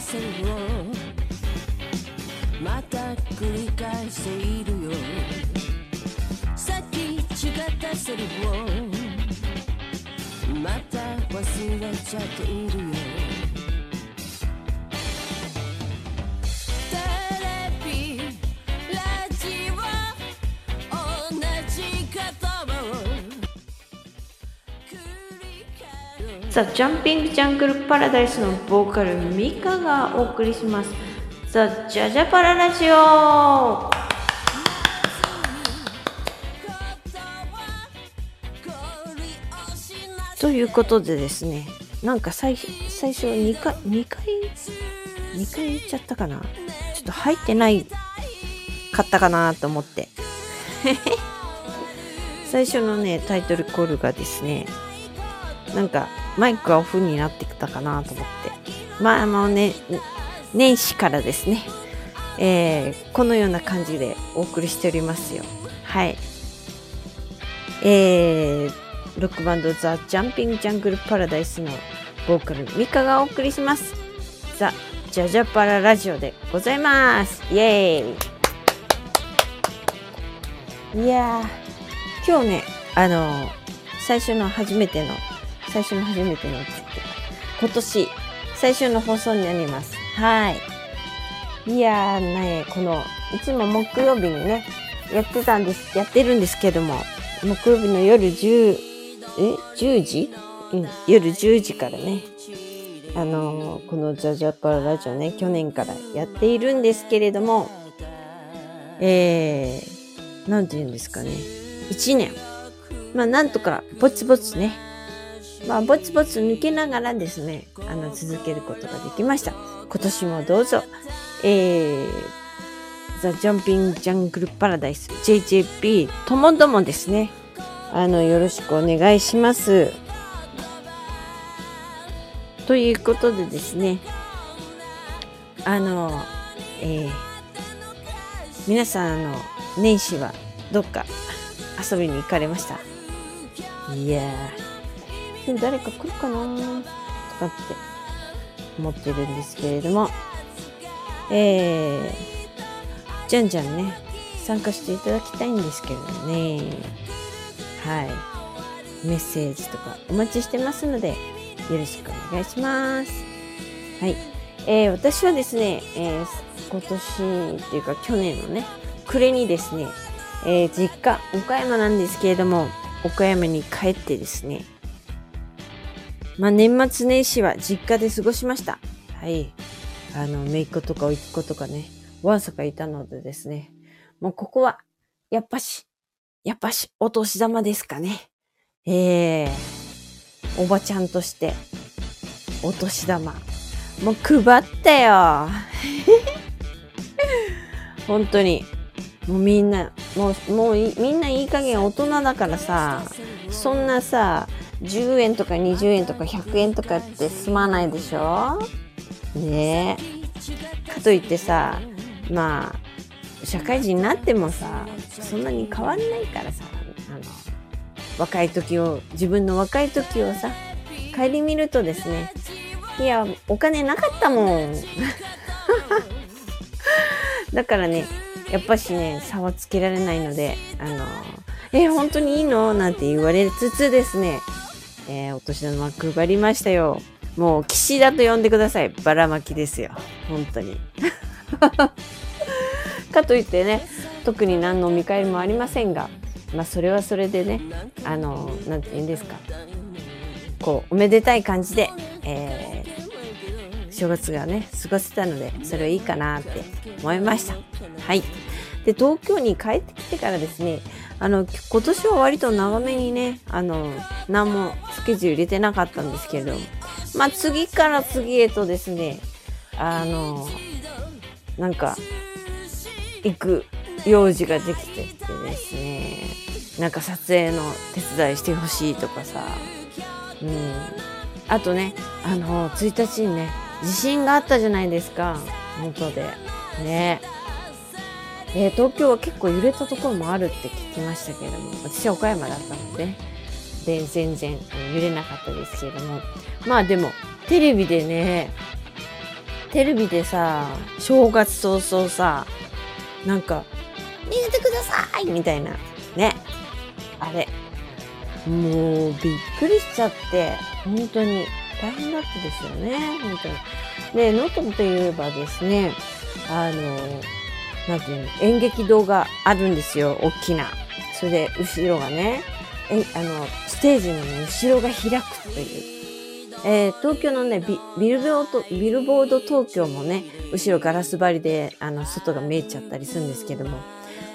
セリフをまた繰り返しているよ。さっき違ったセリフをまた忘れちゃっているよ。ザ・ジャンピング・ジャングル・パラダイスのボーカルミカがお送りします。ザ・ジャジャパララジオということでですねなんか最最初2回2回？2回言っちゃったかな？ちょっと入ってないかったかなと思って。最初のねタイトルコールがですねなんかマイクがオフになってきたかなと思って。まああのね年始からですね、えーこのような感じでお送りしておりますよ。はい。えー、ロックバンドザ・ジャンピング・ジャングル・パラダイスのボーカルミカがお送りします。ザ・ジャジャパララジオでございます。イエーイ。いや今日ねあの最初の初めての最初の初めてのって。今年最初の放送になります。はい。いやーねこのいつも木曜日にねやってたんですやってるんですけども木曜日の夜10え？10時？うん夜10時からねあのーこのザ・ジャパララジオね去年からやっているんですけれどもえー、なんて言うんですかね。1年。まあなんとかぼつぼつねまあぼつぼつ抜けながらですねあの続けることができました。今年もどうぞ。えー、ザ・ジャンピング・ジャングル・パラダイス JJP ともどもですね。あのよろしくお願いします。ということでですねあのえー、皆さんあの年始はどっか遊びに行かれました？いやー。で誰か来るかな？とかって思ってるんですけれども。えー、じゃんじゃんね参加していただきたいんですけれどもね。はい。メッセージとかお待ちしてますのでよろしくお願いします。はい。えー、私はですね、えー今年っていうか去年のね暮れにですね、えー実家岡山なんですけれども岡山に帰ってですねまあ年末年始は実家で過ごしました。はい。あの姪っ子とか甥っ子とかねわんさかいたのでですね。もうここはやっぱしやっぱしお年玉ですかね。ええおばちゃんとしてお年玉。もう配ったよ。本当に。もうみんなもうもうみんないい加減大人だからさそんなさ10円とか20円とか100円とかって済まないでしょ？ねえ。かといってさまあ社会人になってもさそんなに変わんないからさあの若い時を自分の若い時をさ顧みるとですねいやお金なかったもん。だからねやっぱしね差はつけられないのであのえ本当にいいの？なんて言われつつですね、えーお年玉配りましたよ。もう岸田と呼んでください。ばらまきですよ。本当に。かといってね特に何の見返りもありませんがまあそれはそれでねあのなんて言うんですか。こうおめでたい感じで、えー正月がね過ごせたのでそれはいいかなって思いました。はい。で東京に帰ってきてからですねあの今年は割と長めにねあの何もスケジュール入れてなかったんですけれども。まあ次から次へとですねあのなんか行く用事ができてってですね。なんか撮影の手伝いしてほしいとかさ。うん。あとねあの1日にね地震があったじゃないですか。元で。ね。えー東京は結構揺れたところもあるって聞きましたけれども私は岡山だったのでで全然揺れなかったですけれどもまあでもテレビでねテレビでさ正月早々さなんか「逃げてください!」みたいなねあれもうびっくりしちゃって本当に大変だったですよね本当に。で能登といえばですねあのなんていうの演劇堂があるんですよ大きな。それで後ろがねえあのステージの、ね、後ろが開くという。えー、東京のねビビルボードビルボード東京もね後ろガラス張りであの外が見えちゃったりするんですけども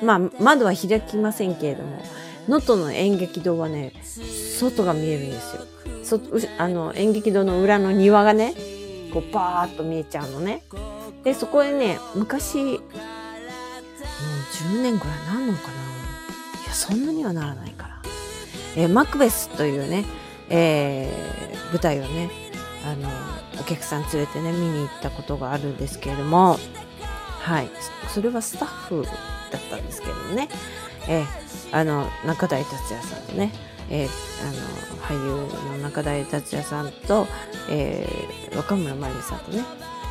まあ窓は開きませんけれども能登の演劇堂はね外が見えるんですよ。そあの演劇堂の裏の庭がねこうバーッと見えちゃうのね。でそこでね昔10年ぐらいなんのかな。いやそんなにはならないから。えー、マクベスというね、えー、舞台をねあのお客さん連れてね見に行ったことがあるんですけれどもはい。それはスタッフだったんですけどもね、えー、あの中台達也さんとね、えー、あの俳優の中台達也さんと、えー、若村麻由さんとね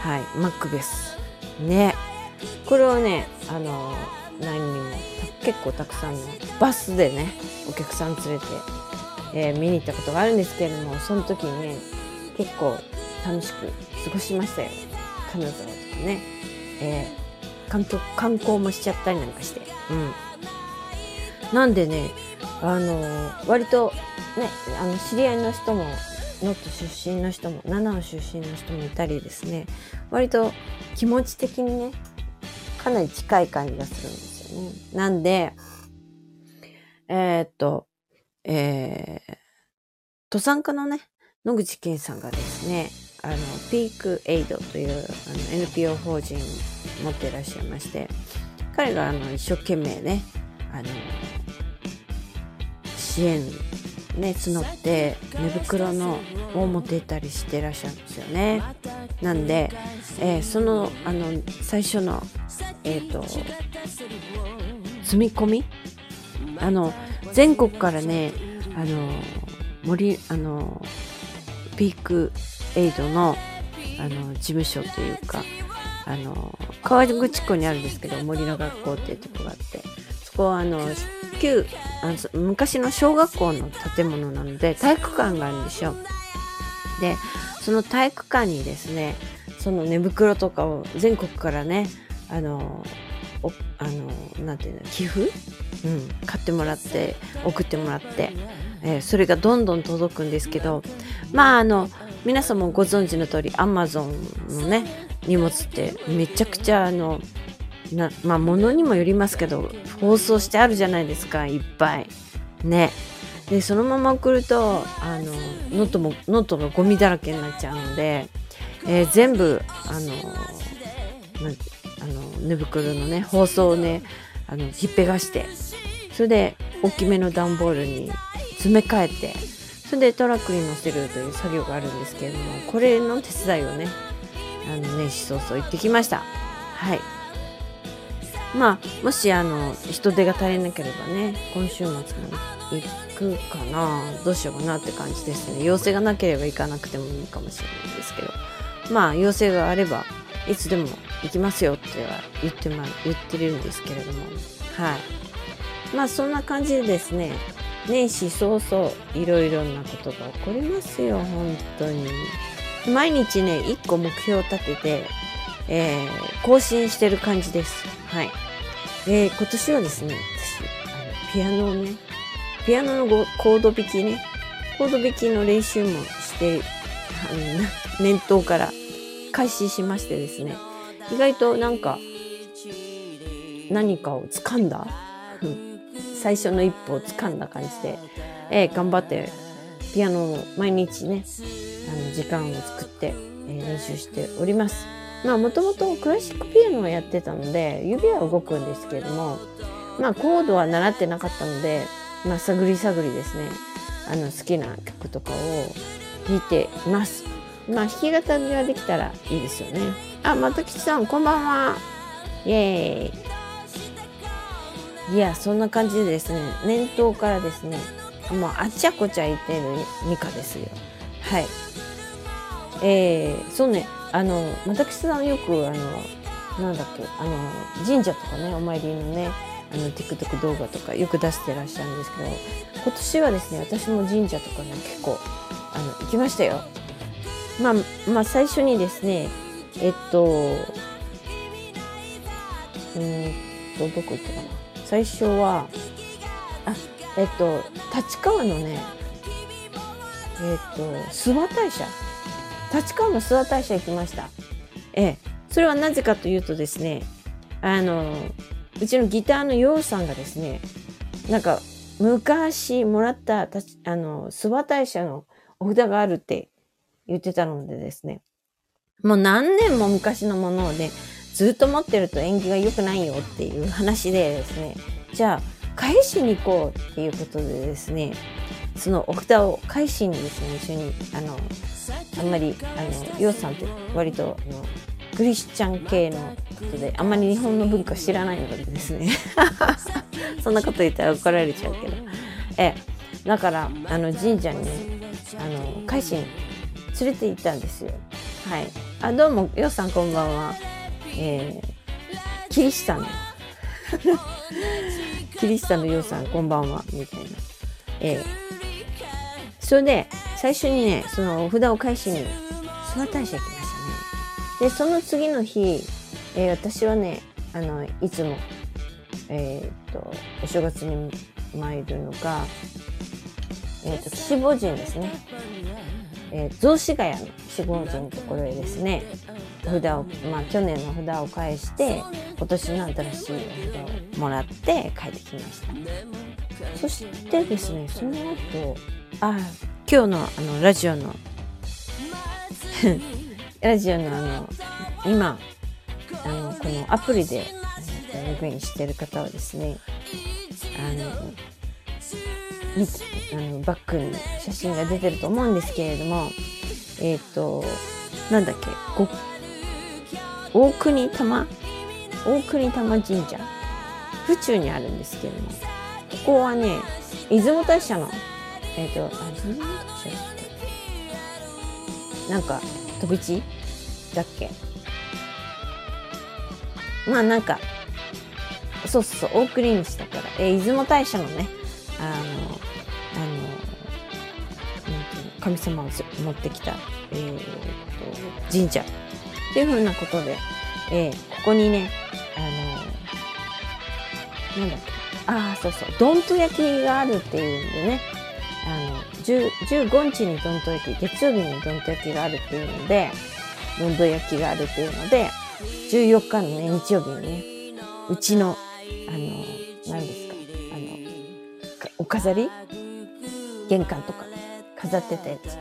はい。マックベス。ね。これをねあの何人も結構たくさんのバスでねお客さん連れて、えー、見に行ったことがあるんですけれどもその時にね結構楽しく過ごしましたよ。彼女とかね、えー、観観光もしちゃったりなんかして。うん。なんでねあの割とねあの知り合いの人も能登出身の人も七尾出身の人もいたりですね。割と気持ち的にねかなり近い感じがするんです。なんでえー、っとえー、登山家のね野口健さんがですねあのピークエイドというあの NPO 法人持っていらっしゃいまして彼があの一生懸命ねあの支援ね募って寝袋のを持っていたりしてらっしゃるんですよね。なんで、えー、そのあの最初のえっ、ー、と積み込み？あの全国からねあの森あのピークエイドのあの事務所というかあの川口湖にあるんですけど森の学校っていうとこがあってそこはあの旧あの昔の小学校の建物なので体育館があるんですよ。でその体育館にですねその寝袋とかを全国からねあのあのなんていうの寄付、うん、買ってもらって送ってもらって、えー、それがどんどん届くんですけどまああの皆さんもご存知の通りアマゾンのね荷物ってめちゃくちゃあのなまあ物にもよりますけど包装してあるじゃないですかいっぱい。ね。でそのまま送るとあのノートもノートがゴミだらけになっちゃうので、えー、全部あのなんあの寝袋のね包装をねあのひっぺがしてそれで大きめの段ボールに詰め替えてそれでトラックに乗せるという作業があるんですけれどもこれの手伝いをねあの年始早々行ってきました。はい。まあもしあの人手が足りなければね今週末も行くかなどうしようかなって感じですね。要請がなければ行かなくてもいいかもしれないんですけど。まあ要請があればいつでも行きますよっては言ってま言ってるんですけれども。はい。まあそんな感じでですね年始早々いろいろなことが起こりますよ本当に。毎日ね1個目標を立てて、えー、更新してる感じです。はい。で今年はですね私あのピアノをねピアノのコード弾きねコード弾きの練習もしてあの 念頭から開始しましてですね意外となんか何かを掴んだ？最初の一歩を掴んだ感じで、えー、頑張ってピアノを毎日ねあの時間を作って、え、練習しております。まあもともとクラシックピアノをやってたので指は動くんですけれどもまあコードは習ってなかったのでまあ探り探りですねあの好きな曲とかを弾いています。まあ弾き語りができたらいいですよね。あ、またきちさんこんばんは。イエーイ。いやそんな感じでですね年頭からですねもうあちゃこちゃいてるミカですよはいえー、そうねあの私さんよくあのなんだっけあの神社とかねお参りのねあの TikTok 動画とかよく出してらっしゃるんですけど今年はですね私も神社とかね結構あの行きましたよ。まあ、まあ最初にですねえっとうんとどこ行ったかな。最初はあえっと立川のねえっと諏訪大社。立川の諏訪大社行きました。ええ。それはなぜかというとですねあのうちのギターのヨウさんがですねなんか昔もらったたあの諏訪大社のお札があるって言ってたのでですねもう何年も昔のものをねずっと持ってると縁起が良くないよっていう話でですね。じゃあ返しに行こうっていうことでですねそのお札を返しにですね一緒にあのあんまりあのヨウさんって割とあのクリスチャン系のことであんまり日本の文化知らないのでですね。そんなこと言ったら怒られちゃうけど。えだからあの神社にねあの改心連れて行ったんですよ。はい。あどうもよっさんこんばんは。えー、キリシタン。の キリシタンのようさんこんばんはみたいな。えー、それで最初にねそのお札を返しに諏訪大社行きましたね。でその次の日、えー、私はねあのいつもえー、っとお正月に参るのがえー、っと岸坊神ですね。えー、雑司ヶ谷の岸坊神のところへですね札をまあ去年の札を返して今年の新しいお札をもらって帰ってきました。そしてですねその後あ今日のあのラジオの ラジオのあの今あのこのアプリでログインしてる方はですねあのあのバックに写真が出てると思うんですけれどもえっ、ー、となんだっけ大国玉？大国玉神社？府中にあるんですけれどもここはね出雲大社のえっ、ー、とあ出雲大社だってなんか飛び地だっけ？まあなんかそうそうそう大国西だから、えー、出雲大社のねあの神様を持ってきた、えー、と神社。っていうふうなことで、えー、ここにねあのなんだっけ。ああそうそう。どんと焼きがあるっていうんでね。あの15日にどんと焼き月曜日にどんと焼きがあるっていうのでどんと焼きがあるっていうので14日のね日曜日にねうちのあの何ですかあのお飾り？玄関とか。飾ってたやつ。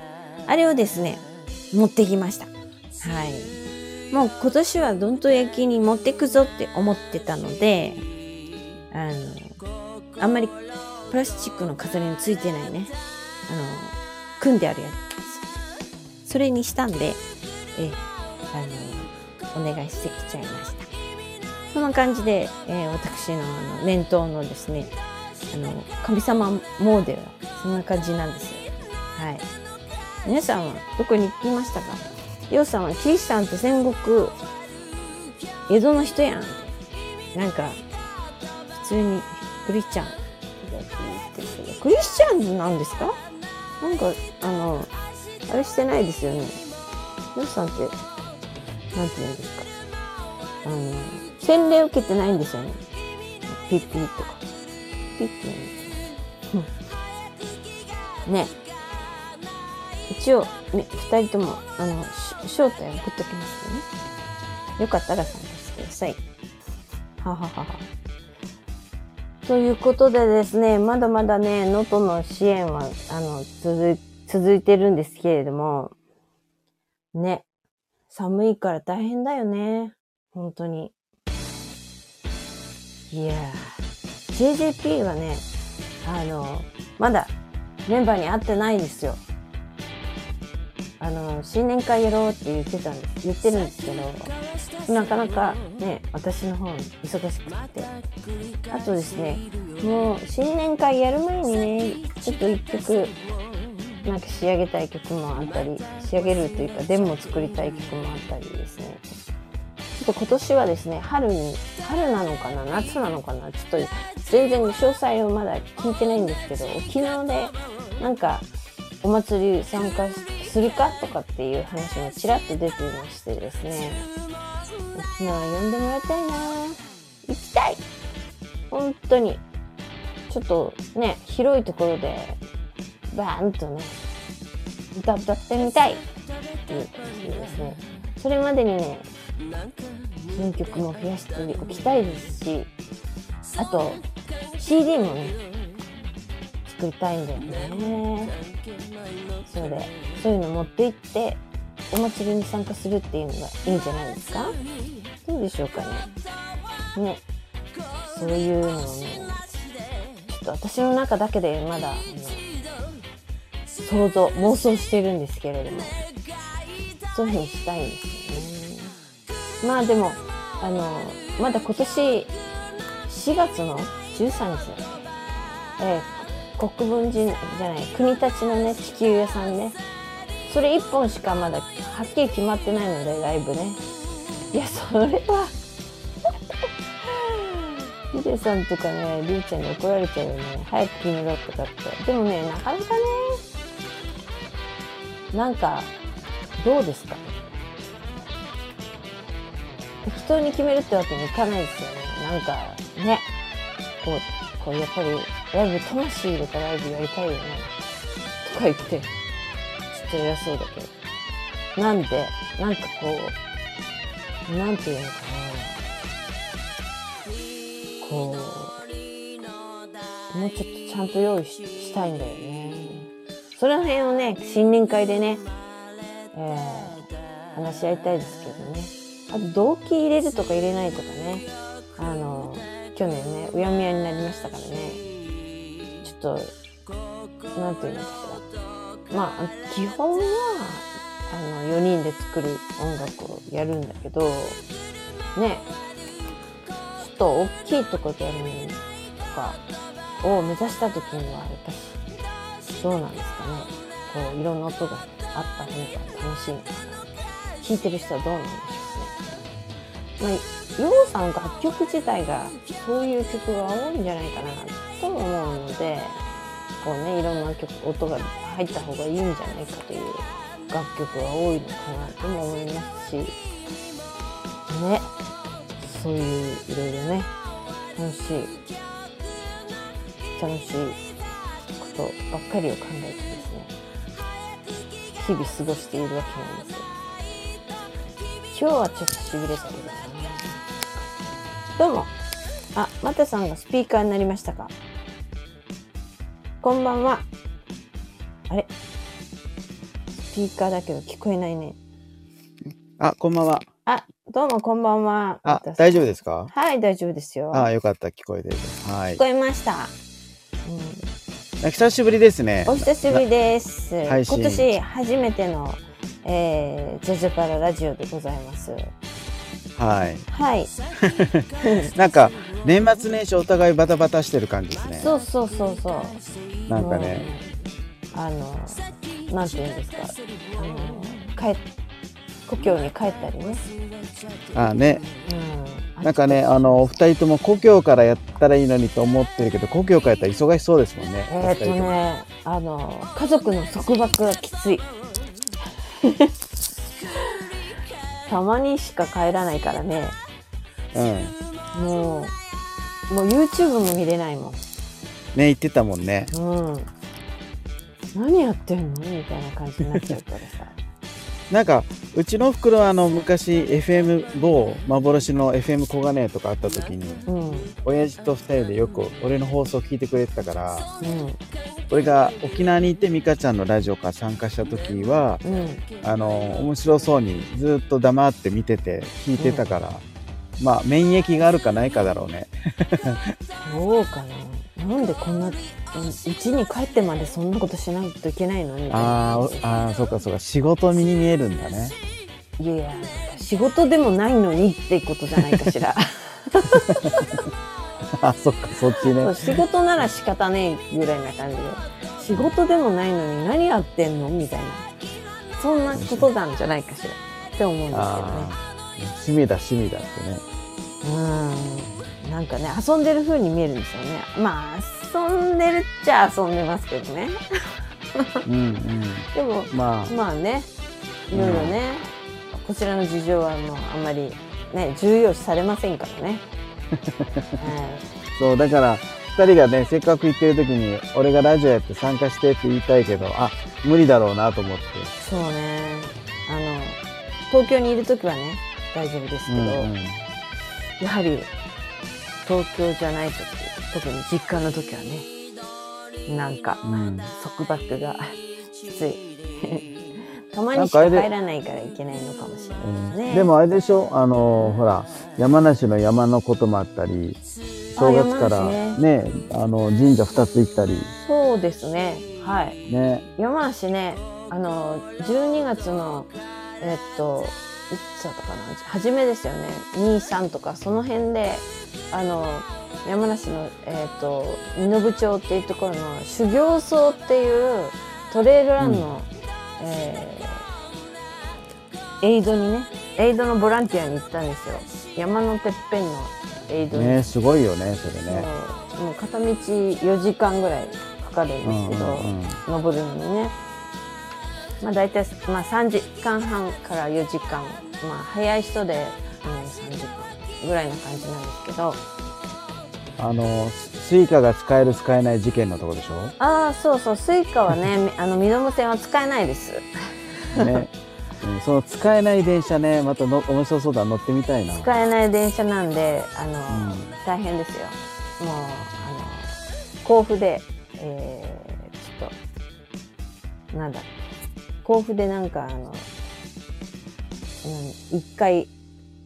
あれをですね持ってきました。はい。もう今年はどんと焼きに持ってくぞって思ってたのであのあんまりプラスチックの飾りについてないね。あの組んであるやつ。それにしたんでえあのお願いしてきちゃいました。そんな感じで、えー、私のあの念頭のですねあの神様モーデルはそんな感じなんですよ。はい。皆さんはどこに行きましたか？ようさんはキリシタンって戦国。江戸の人やん。なんか普通にクリスチャン。クリスチャンなんですか？なんかあのあれしてないですよね。ようさんってなんて言うんですか？あの洗礼受けてないんですよね。ピッピッとか。ピッて言うんね。一応、ね、2人ともあの招待を送っときますよね。よかったら参加してください。はははは。ということでですねまだまだね能登の支援はあの続続いてるんですけれどもね寒いから大変だよね。本当に。いやー。JJP はねあのまだメンバーに会ってないですよ。あの新年会やろうって言ってたんです言ってるんですけどなかなかね私の方忙しくって。あとですねもう新年会やる前にねちょっと一曲なんか仕上げたい曲もあったり仕上げるというかデモを作りたい曲もあったりですね。ちょっと今年はですね春に春なのかな夏なのかなちょっと全然詳細をまだ聞いてないんですけど沖縄でなんかお祭り参加するかとかっていう話もちらっと出ていましてですね。沖縄呼んでもらいたいな。行きたい。本当に。ちょっとね広いところでバーンとね歌歌ってみたいっていう感じでですね。それまでにね新曲も増やしておきたいですしあと CD もね作りたいんだよね。そうでそういうの持って行ってお祭りに参加するっていうのがいいんじゃないですか？どうでしょうかね。ね。そういうのをねちょっと私の中だけでまだあの想像妄想してるんですけれども。そういうふうにしたいんですよね。まあでもあのまだ今年4月の13日、えー、国分寺じゃない国立のね地球屋さんね。それ1本しかまだはっきり決まってないのでライブね。いやそれは ヒデさんとかねりゅうちゃんに怒られちゃうよね。早く決めろとかって。でもねなかなかねなんかどうですか？適当に決めるってわけにいかないですよね。なんかねこうこうやっぱりライブ魂入れたライブやりたいよね。とか言ってちょっと偉そうだけどなんでなんかこうなんていうのかな。こうもうちょっとちゃんと用意したいんだよね。その辺をね新年会でね、えー、話し合いたいですけどね。あと動機入れるとか入れないとかね。去年ねうやむやになりましたからね。ちょっとなんていうのかしらまあ基本はあの4人で作る音楽をやるんだけどねちょっと大きいとこでやるのとかを目指した時にはやっぱりどうなんですかね。こういろんな音があった方が楽しいのかな。聴いてる人はどうなんでしょう。まあ、ヨウさん楽曲自体がそういう曲が多いんじゃないかなと思うのでこうねいろんな曲音が入った方がいいんじゃないかという楽曲が多いのかなとも思いますしねそういういろいろね楽しい楽しいことばっかりを考えてですね日々過ごしているわけなんですよ。今日はちょっとしびれたけどねどうもあまたさんがスピーカーになりましたかこんばんはあれ？スピーカーだけど聞こえないねあ、こんばんは。あどうもこんばんはあ大丈夫ですか？はい大丈夫ですよあ、よかった。聞こえてる。はい聞。こえました、うん久しぶりですね。お久しぶりです。今年初めての、えー、ジャジャパララジオでございます。はい。はい。なんか、年末年始お互いバタバタしてる感じですね。そうそうそうそう。なんかね。あの、なんて言うんですか。あの、帰っ、故郷に帰ったりね。あ、ね。うん。なんかね、あの、お二人とも故郷からやったらいいのにと思ってるけど、故郷からやったら忙しそうですもんね。えーっとね、あの、家族の束縛がきつい。たまにしか帰らないからね。うん。もう、もう YouTube も見れないもん。ね、言ってたもんね。うん。何やってんのみたいな感じになっちゃうからさ。なんか、うちの袋はあの、昔 FM 某幻の FM 小金とかあった時に、うん。うん。親父と二人でよく俺の放送聞いてくれてたから、俺が沖縄に行って美香ちゃんのラジオから参加した時はうん。あの面白そうにずっと黙って見てて聞いてたから、まあ免疫があるかないかだろうね どうかな。なんでこんな、うちに帰ってまでそんなことしないといけないのみたいなああーそうかそうか仕事身に見えるんだねいやいや、仕事でもないのにってことじゃないかしら。あそっかそっちね。仕事なら仕方ねえぐらいな感じで。仕事でもないのに何やってんのみたいな。そんなことなんじゃないかしら。って思うんですけどね。趣味だ趣味だってね。うん。なんかね遊んでる風に見えるんですよね。まあ遊んでるっちゃ遊んでますけどね。うんうん。でもまあ。まあね。いろいろね、こちらの事情はもうあんまりね重要視されませんからね、はい そうだから2人がねせっかく行ってる時に俺がラジオやって参加してって言いたいけどあ無理だろうなと思って。そうね。あの東京にいる時はね大丈夫ですけど、うんうん。やはり東京じゃない時特に実家の時はねなんかうん。束縛がきついたまにしかなんかあれで入らないからいけないのかもしれないですね、でもあれでしょ？あのほら山梨の山のこともあったり正月からあ山梨ね。あの神社2つ行ったり。そうですね。はい。ね。山梨ねあの12月のえっといつだったかな？初めですよね。23とかその辺であの山梨の、えっと身延町っていうところの修行僧っていうトレイルランの、えーエイドにねエイドのボランティアに行ったんですよ。山のてっぺんのエイドに、ねすごいよねそれね。もう片道4時間ぐらいかかるんですけど、うんうんうん。登るのにね。まあ大体、まあ、3時間半から4時間。まあ早い人で、うん、3時間ぐらいな感じなんですけど。あのスイカが使える使えない事件のとこでしょ？ああそうそう。スイカはねみ あの身延線は使えないです。ね、うん、その使えない電車ねまたの面白そうだ乗ってみたいな。使えない電車なんであの、うん。大変ですよ。もうあの甲府でえー、ちょっとなんだ甲府でなんかあのうん一回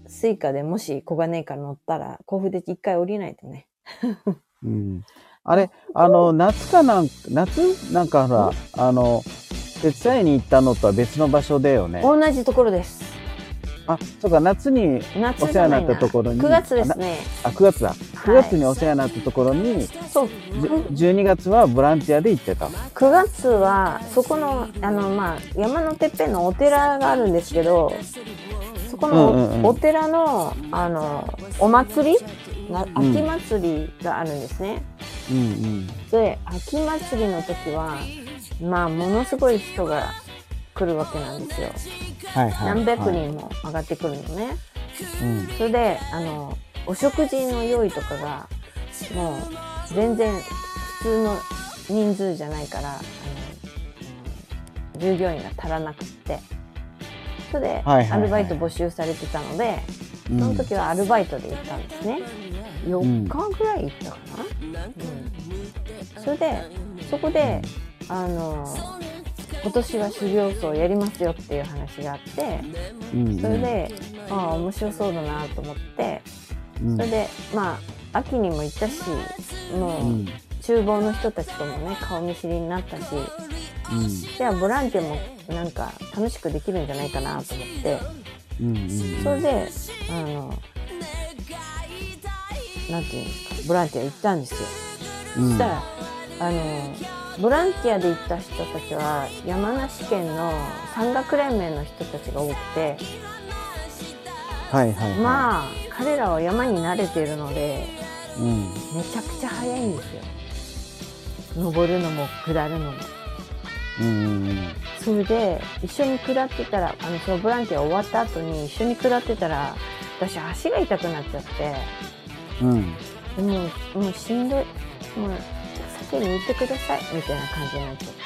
スイカでもし小金井から乗ったら甲府で一回降りないとね。うん、あれあの 夏かなん夏？なんかほらあの手伝いに行ったのとは別の場所だよね。同じところです。あそうか夏に夏お世話になったところに。9月ですね。あ9月だ。9月にお世話になったところに、そう。じゅ12月はボランティアで行ってた。9月はそこのあの、まあ、山のてっぺんのお寺があるんですけどそこのお,、うんうんうん。お寺のあのお祭りな秋祭りがあるんですね。うんうん。で秋祭りの時はまあものすごい人が来るわけなんですよ。はいはい何百はい人も上がってくるのね。うん。それであのお食事の用意とかがもう全然普通の人数じゃないからあの従業員が足らなくって。それでアルバイト募集されてたので、うん。その時はアルバイトで行ったんですね。4日ぐらい行ったかな、うん。それでそこであの今年は修行僧やりますよっていう話があってうんそれで、ああ面白そうだなと思ってうん。それでまあ秋にも行ったしもううん。厨房の人たちともね顔見知りになったしうん。じゃあボランティアもなんか楽しくできるんじゃないかなと思って。うんうんそれであのなんていうんですかボランティア行ったんですよ。うん。そしたらあのボランティアで行った人たちは山梨県の山岳連盟の人たちが多くてはいはいはい。まあ彼らは山に慣れているのでうん。めちゃくちゃ早いんですよ。登るのも下るのも。うんうんそれで一緒に下ってたらあのそのボランティア終わった後に一緒に下ってたら私足が痛くなっちゃって。うん。でももうしんどいもう先に行ってくださいみたいな感じになっちゃって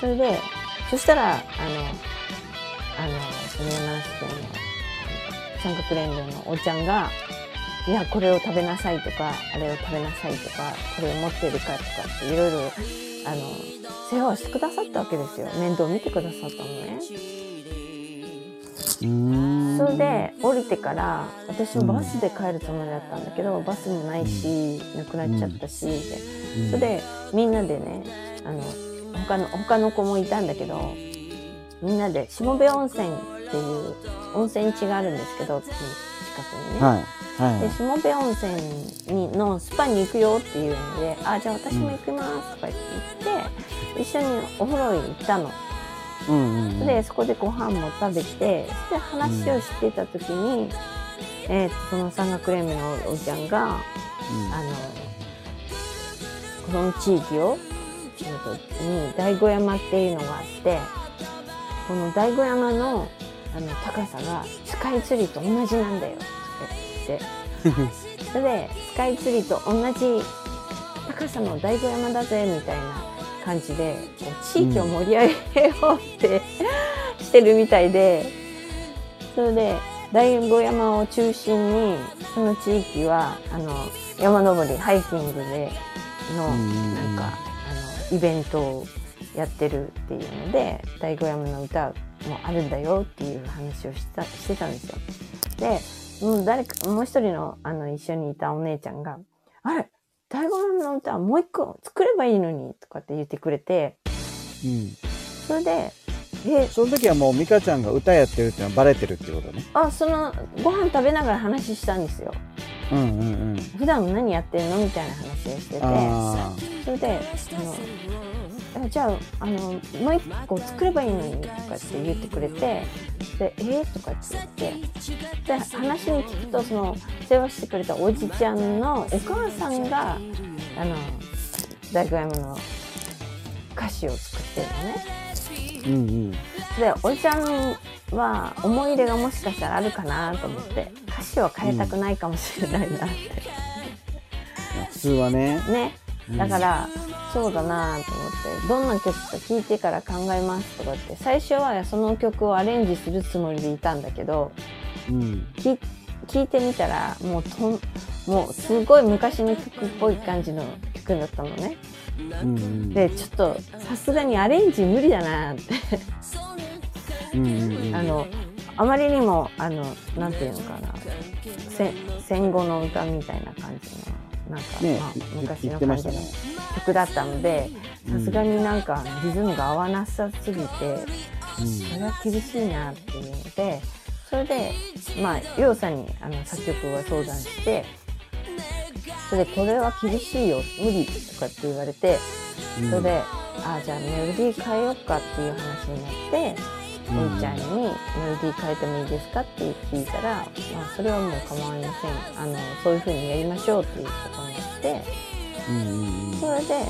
それでそしたらあのあのその山梨県の三角連盟のおっちゃんが「いやこれを食べなさい」とか「あれを食べなさい」とか「これを持ってるか」とかっていろいろあの世話をしてくださったわけですよ面倒見てくださったのね。うんそれで降りてから私はバスで帰るつもりだったんだけど、バスもないし、なくなっちゃったし、でそれでみんなでねあの他の他の子もいたんだけどみんなで下部温泉っていう温泉地があるんですけど近くにね、はい。はい。で下部温泉にのスパに行くよっていうので「あじゃあ私も行きます」とか言って一緒にお風呂に行ったの。うんうんうん。でそこでご飯も食べてで話をしてた時に、えーとその山岳連盟のおじちゃんがあのこの地域を、に大子山っていうのがあってこの大子山のあの高さがスカイツリーと同じなんだよとか言って。それでスカイツリーと同じ高さの大子山だぜみたいな感じでこう地域を盛り上げようって、してるみたいでそれで大子山を中心にその地域はあの山登りハイキングでのうんうんうんなんかあのイベントをやってるっていうので大子山の歌もあるんだよっていう話をしたしてたんですよ。でもう誰かもう一人のあの一緒にいたお姉ちゃんが「あれ大子山の歌もう一個作ればいいのに」とかって言ってくれてうん。それで「えその時はもう美香ちゃんが歌やってるっていうのはバレてるってことね。あそのご飯食べながら話したんですよ。うんうんうん。普段何やってんの？みたいな話をしてて。あそれであのえじゃああのもう一個作ればいいのにとかって言ってくれてでえー、とかって言ってで話に聞くとその世話してくれたおじちゃんのお母さんがあの大工山の歌詞を作ってるのね。あ。うんうん。でおじちゃんは思い入れがもしかしたらあるかなと思って歌詞は変えたくないかもしれないなって、普通はね。ねうんだから、そうだなと思ってどんな曲か聴いてから考えますとかって最初はその曲をアレンジするつもりでいたんだけどうん。聴いてみたらもうとんもうすごい昔の曲っぽい感じの曲だったのね。うんうん。でちょっとさすがにアレンジ無理だなってうんうんうん。あのあまりにもあのなんていうのかなせ戦後の歌みたいな感じのなんか、ねまあ、昔言の感じの。曲だったのでさすがになんかリズムが合わなさすぎてそれは厳しいなっていうのでそれでまありょうさんにあの作曲は相談してそれでこれは厳しいよ無理とかって言われてうん。それで、あじゃあメロディー変えようかっていう話になって、うんおいちゃんにメロディー変えてもいいですかって聞いたら、まあ、それはもう構いません。あのそういう風にやりましょうっていうことになって。それで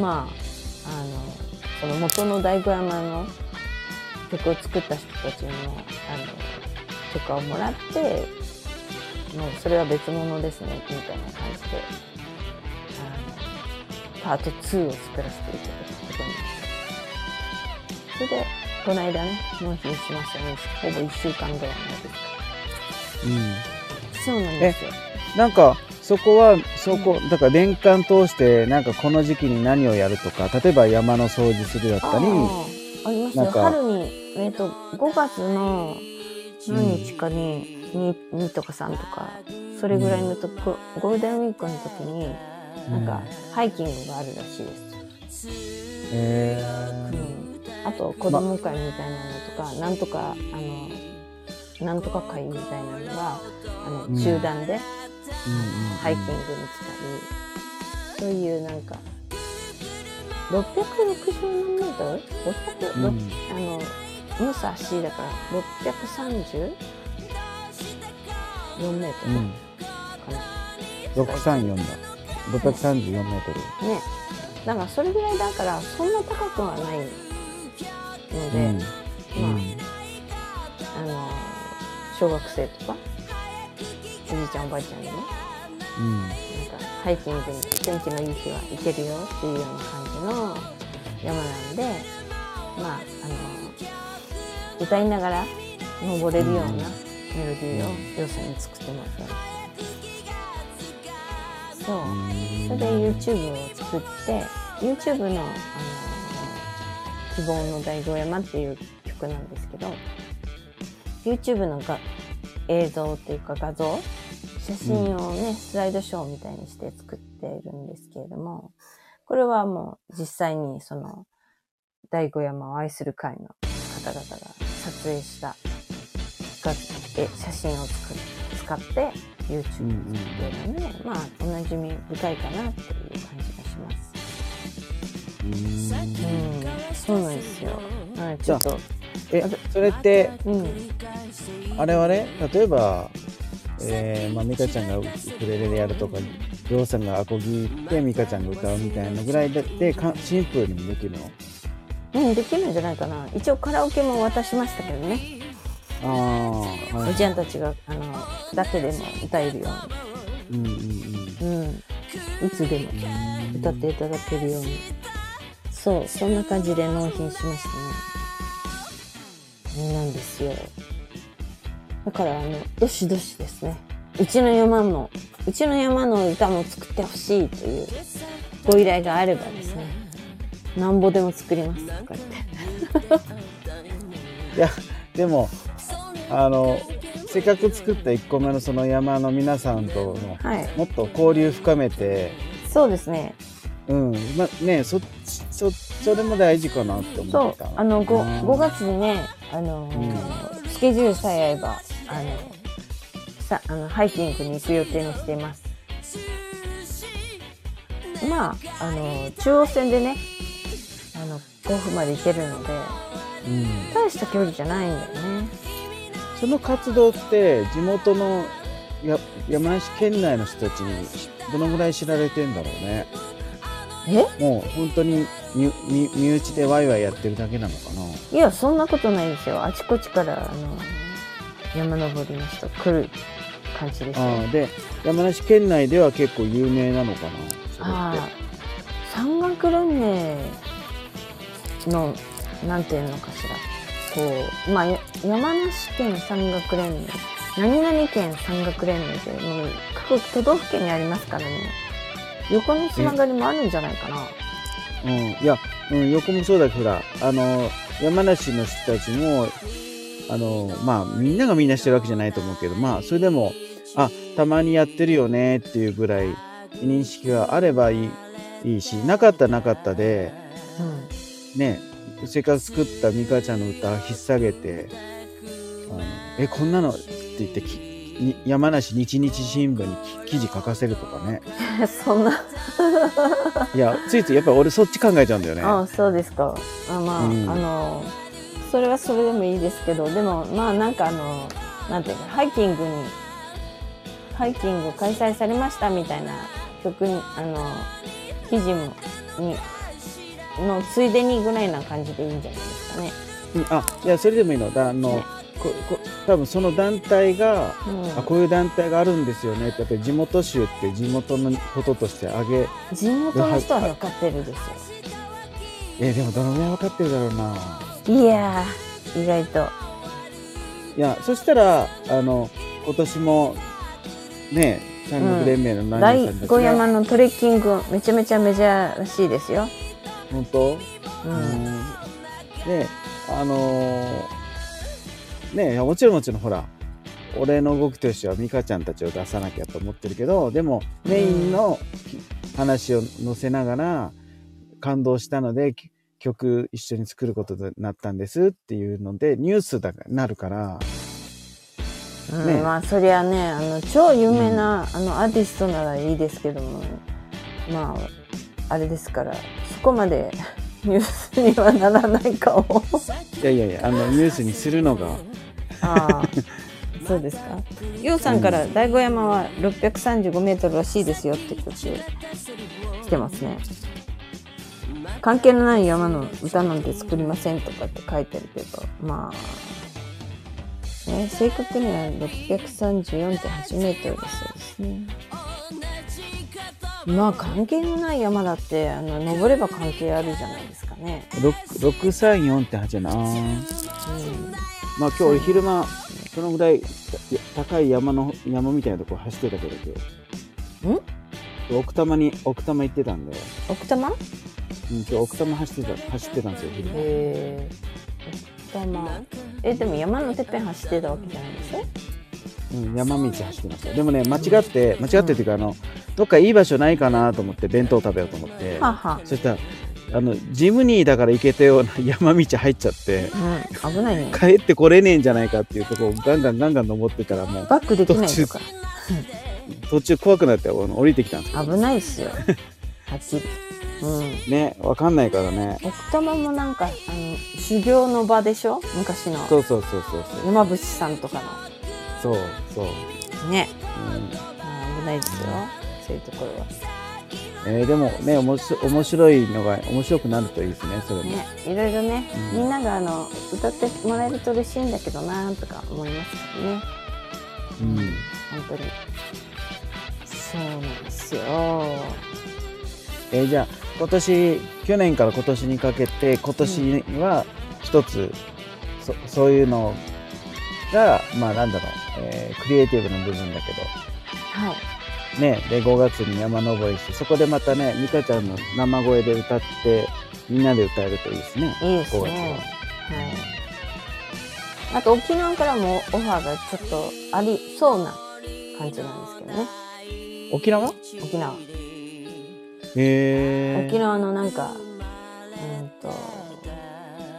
まああのその元の大工山の曲を作った人たちにもあの許可をもらってもうそれは別物ですねみたいな感じであのパート2を作らせていただくことに。それでこの間ね納品しましたね。ほぼ1週間ぐらい前ですうん。そうなんですよ。なんか、そこは、そこ、だから年間通して、なんかこの時期に何をやるとか、例えば山の掃除するだったり、ありますよ。春に、えっと5月の何日かに 2, 2とか3とかそれぐらいのとこゴールデンウィークの時になんかハイキングがあるらしいです、へー。うんあと子供会みたいなのとか、なんとかあのなんとか会みたいなのがあのうん集団でうんうんハイキングに来たり、そういうなんか660何メートル ?500、うんあの武蔵だから634メートルうん。かな、634だ。634メートル。ねだからそれぐらいだからそんな高くはないので、うん。まああの小学生とかおじいちゃんおばあちゃんにねうん。なんかハイキングに天気のいい日は行けるよっていうような感じの山なんでまああの歌いながら登れるようなメロディーを要素に作ってもらったんですよ。そうそれで YouTube を作って YouTube の、あの希望の大道山っていう曲なんですけど YouTube のが映像っていうか画像写真をね、スライドショーみたいにして作っているんですけれどもこれはもう実際にその大子山を愛する会の方々が撮影した写真を作っ使って YouTube うんっていうのはね、まあおなじみ深いかなっていう感じがします。うーんうん、そうなんですよ。はい、ちょっと、えそれってうん、あれはね例えばえーまあ、美香ちゃんがウクレレでやるとか、りょうさんがアコギで美香ちゃんが歌うみたいなぐらいででかシンプルにもできるの？うん、できるんじゃないかな。一応カラオケも渡しましたけどね。ああ、はいおじゃんたちが、あの、だけでも歌えるようんうんうんうに。うん。いつでも歌っていただけるように。そう、そんな感じで納品しましたね。なんですよ。だから、あの、どしどしですね。うちの山の、うちの山の歌も作ってほしいというご依頼があればですね。なんぼでも作りますとか言って。いやでもあのせっかく作った1個目のその山の皆さんとのはい。もっと交流深めてそうですね。うんまねそそそれも大事かなって思った、あの 5, うん。5月にね、あのースケジュールさえ合えば、あのさあのハイキングに行く予定にしています。まあ、あの中央線でね、あの甲府まで行けるので、うん、大した距離じゃないんだよね。その活動って地元のや山梨県内の人たちにどのぐらい知られてんだろうね。えもう本当に身身身内でワイワイやってるだけなのかな？いや、そんなことないですよ。あちこちから、あの山登りの人来る感じですよ。ああで山梨県内では結構有名なのかな？ああ山岳連盟のなんていうのかしら。こうまあや山梨県山岳連盟何々県山岳連盟でもう各都道府県にありますからね横のつながりもあるんじゃないかな。うん、いや、うん、横もそうだけどあの山梨の人たちもあのまあみんながみんなしてるわけじゃないと思うけどまあそれでもあたまにやってるよねっていうぐらい認識があればいいいいしなかったらなかったでうん。ねせっかく作った美香ちゃんの歌引っ提げてあのえこんなのって言って山梨日日新聞にき記事書かせるとかね。そんな、いやついついやっぱ俺そっち考えちゃうんだよね。ああそうですか。あまあ、うん。あのそれはそれでもいいですけどでもまあなんかあのなんていうかハイキングにハイキング開催されましたみたいな曲にあの記事もにのついでにぐらいな感じでいいんじゃないですかね。うんあいやそれでもいいの。だあの、ね多分その団体が、うん。あこういう団体があるんですよね。ってやっぱり地元州って地元のこととしてあげ地元の人は分かってるですよ。えでもどのぐらい分かってるだろうな。いやー意外と。いやそしたらあの今年もね三国連盟の何大人さんたち五山が、のトレッキングめちゃめちゃメジャーらしいですよ。本当？うん。うん。であのーねもちろんもちろんほら俺の動きとしては美香ちゃんたちを出さなきゃと思ってるけどでもメインの話を載せながら感動したのでき曲一緒に作ることになったんですっていうのでニュースだなるから。うんね。まあそりゃねあの超有名な、あのアーティストならいいですけどもまああれですからそこまでニュースにはならないかも。いやいやいやあのニュースにするのが。ああそうですか。ようさんから大五山は635メートルらしいですよって言って来てますね。関係のない山の歌なんて作りませんとかって書いてるけどまあね正確には634.8メートルだそうですねまあ関係のない山だってあの登れば関係あるじゃないですかね。634.8やな。うん。まあ今日俺昼間そのぐらいた高い山の山みたいなとこ走ってたけど今日。奥多摩に奥多摩行ってたんで、奥多摩？うん、今日奥多摩走ってた走ってたんですよ昼間。へえ奥多摩。えでも山のてっぺん走ってたわけじゃないでしょうん、山道走ってましたでもね間違って間違ってっていうか、あのどっかいい場所ないかなと思って弁当食べようと思って、はあはそしたらあのジムニーだから行けたような山道入っちゃって。あうん危ないね。帰ってこれねえんじゃないかっていうとこをガンガンガンガン登ってたらもうバックできないとか。途中怖くなって降りてきたんです危ないっすよ。はっきりうん。ねわかんないからね。奥多摩もなんかあの修行の場でしょ？昔の。そうそうそうそうそう。山伏さんとかそうそう、のね、うん。まあ、危ないですよ。そういうところは。えーでもね面白面白いのが面白くなるといいですねそれも、ね。いろいろね、うん。みんながあの歌ってもらえると嬉しいんだけどなとか思いますけどね。うん。本当に。そうなんですよ。えーじゃあ今年去年から今年にかけて今年は一つ、そそういうのがまあなんだろう、えークリエイティブな部分だけはい。どねで5月に山登りしてそこでまたね美香ちゃんの生声で歌ってみんなで歌えるといいですね。いいです5月ねは。はい。あと沖縄からもオファーがちょっとありそうな感じなんですけどね。沖縄？沖縄。へえ沖縄のなんかうんと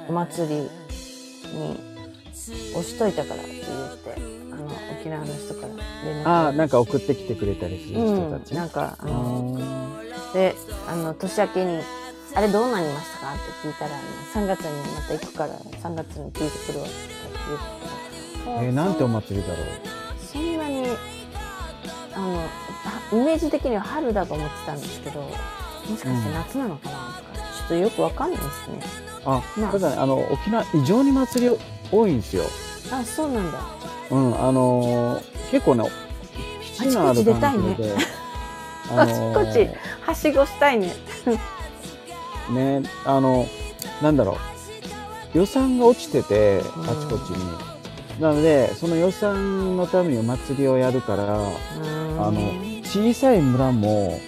お祭りに押しといたからって言ってあの沖縄の人から連絡ああなんか送ってきてくれたりする人たち、うん、なんかああのー。であの年明けに「あれどうなりましたか?」って聞いたらあの3月にまた行くから3月に聞いてくるわって言ってえーなんてお祭りだろう。そんなにあのはイメージ的には春だと思ってたんですけどもしかして夏なのかなとか、ちょっとよくわかんないですね。あ、まあ。ただねあの沖縄異常に祭り多いんですよ。あそうなんだ。うん、あのー結構ね、基地のあるあちこち出たいね。関係で、あちこちはしごしたいね。ね、あの、なんだろう、予算が落ちてて、うん。あちこちに。なので、その予算のためにお祭りをやるから、あの、小さい村も、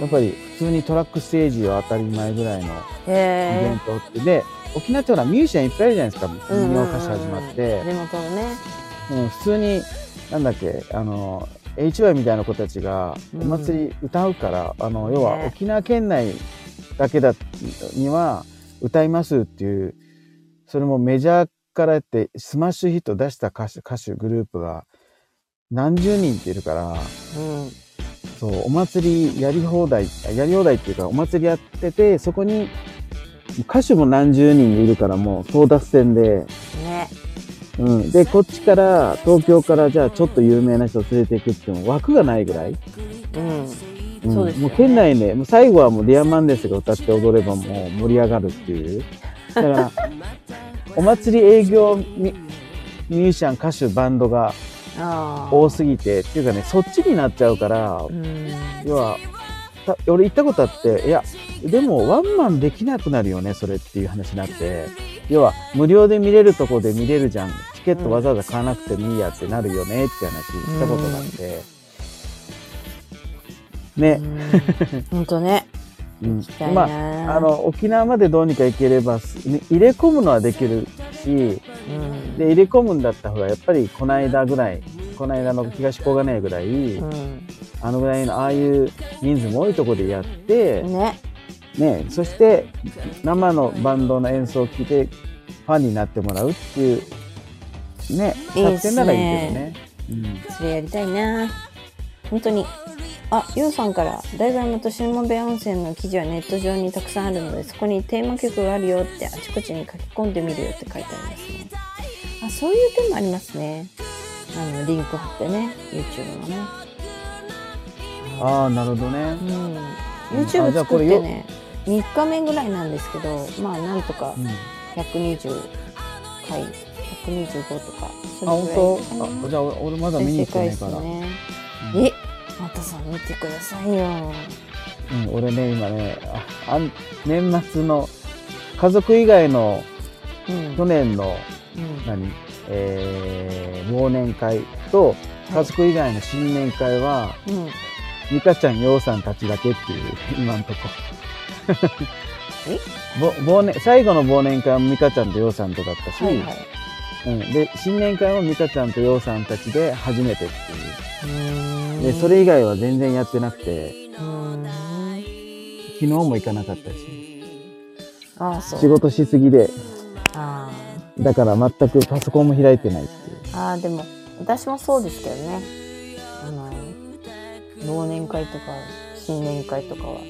やっぱりり普通にトラックステージは当たり前ぐらいのイベへントって、で、沖縄ってほらミュージシャンいっぱいいるじゃないですか、民謡歌手始まって。地元のね。うん、普通に、なんだっけ、あの、HY みたいな子たちがうんお祭り歌うから、あの、要はね。沖縄県内だけだには歌いますっていう、それもメジャーからやってスマッシュヒット出した歌手、歌手グループが何十人っているから、うん。そう、お祭りやり放題、やり放題っていうか、お祭りやってて、そこに歌手も何十人いるからもう争奪戦で、ね。うん、でこっちから東京からじゃあちょっと有名な人を連れていくっていうのも枠がないぐらい、うん。ん。そうですもう県内でもう最後はもうディアマンデスが歌って踊ればもう盛り上がるっていう。だから お祭り営業ミミュージシャン歌手バンドが多すぎてっていうかねそっちになっちゃうからうん。要はた俺行ったことあっていやでもワンマンできなくなるよねそれっていう話になって。要は無料で見れるとこで見れるじゃん。チケットわざわざ買わなくてもいいやってなるよねって話したことがあって、ね、本当ね。うん。まああの沖縄までどうにか行ければ入れ込むのはできるしうん。で入れ込むんだったらやっぱりこの間ぐらいこの間の東小金井ぐらい、うんあのぐらいのああいう人数も多いところでやって、ね。ね、そして生のバンドの演奏を聴いてファンになってもらうっていうね作戦ならいいけどね。うん。それやりたいな。本当に。あゆうさんから「大山と下部屋温泉の記事はネット上にたくさんあるのでそこにテーマ曲があるよってあちこちに書き込んでみるよ」って書いてありますね。あそういう手もありますね。あのリンク貼ってね YouTube のねああなるほどね。うん。あ YouTube 作ってね。3日目ぐらいなんですけどまあなんとかうん。120回125とかそあれぐらい。本かな当？あじゃあ俺俺まだ見に行ってないから。ね。うん。えまたさん見てくださいよ。うん、俺ね今ねあ年末の家族以外のうん。去年のうん。何、えー忘年会と家族以外の新年会は、うん美香ちゃん、ようさんたちだけっていう、今んとこ。え？ぼ忘年最後の忘年会も美香ちゃんとようさんとだったし、はいはい。うん、で新年会も美香ちゃんとようさんたちで初めてっていう。でそれ以外は全然やってなくて。昨日も行かなかったし。ああそう。仕事しすぎで。あだから全くパソコンも開いてないっていう。ーあーでも私もそうですけどね忘年会とか新年会とかは